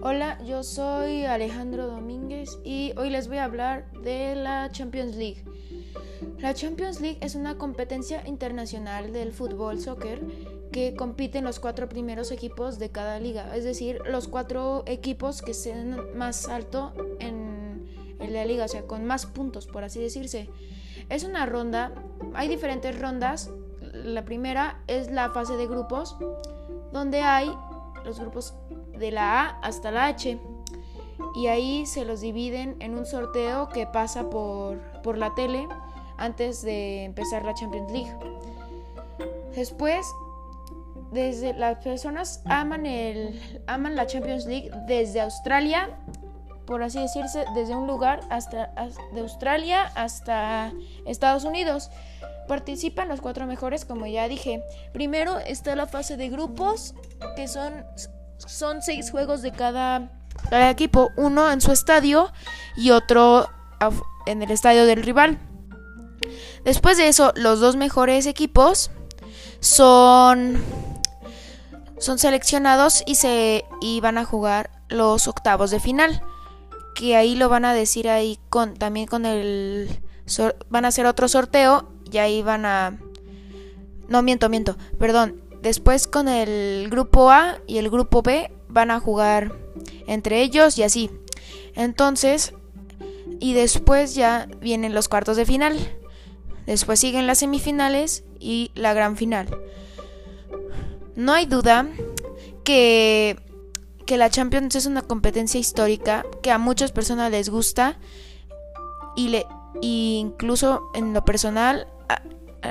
Hola, yo soy Alejandro Domínguez y hoy les voy a hablar de la Champions League. La Champions League es una competencia internacional del fútbol soccer que compiten los cuatro primeros equipos de cada liga, es decir, los cuatro equipos que sean más alto en, en la liga, o sea, con más puntos, por así decirse. Es una ronda, hay diferentes rondas. La primera es la fase de grupos, donde hay los grupos de la A hasta la H. Y ahí se los dividen en un sorteo que pasa por, por la tele antes de empezar la Champions League. Después, desde las personas aman, el, aman la Champions League desde Australia, por así decirse, desde un lugar hasta de Australia hasta Estados Unidos. Participan los cuatro mejores, como ya dije. Primero está la fase de grupos, que son son seis juegos de cada, equipo, uno en su estadio y otro en el estadio del rival. Después de eso, los dos mejores equipos son, son seleccionados y, se, y van a jugar los octavos de final. Que ahí lo van a decir ahí con también con el van a hacer otro sorteo y ahí van a no miento, miento, perdón, Después con el grupo A y el grupo B van a jugar entre ellos y así. Entonces, y después ya vienen los cuartos de final. Después siguen las semifinales y la gran final. No hay duda que, que la Champions es una competencia histórica que a muchas personas les gusta y le incluso en lo personal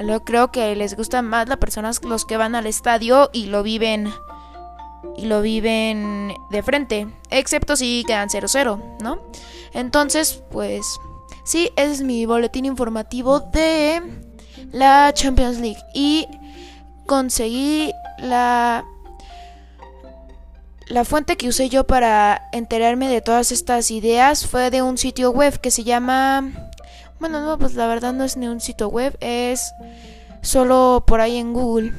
yo creo que les gusta más las personas los que van al estadio y lo viven y lo viven de frente, excepto si quedan 0-0, ¿no? Entonces, pues sí, ese es mi boletín informativo de la Champions League y conseguí la la fuente que usé yo para enterarme de todas estas ideas fue de un sitio web que se llama bueno, no, pues la verdad no es ni un sitio web, es solo por ahí en Google.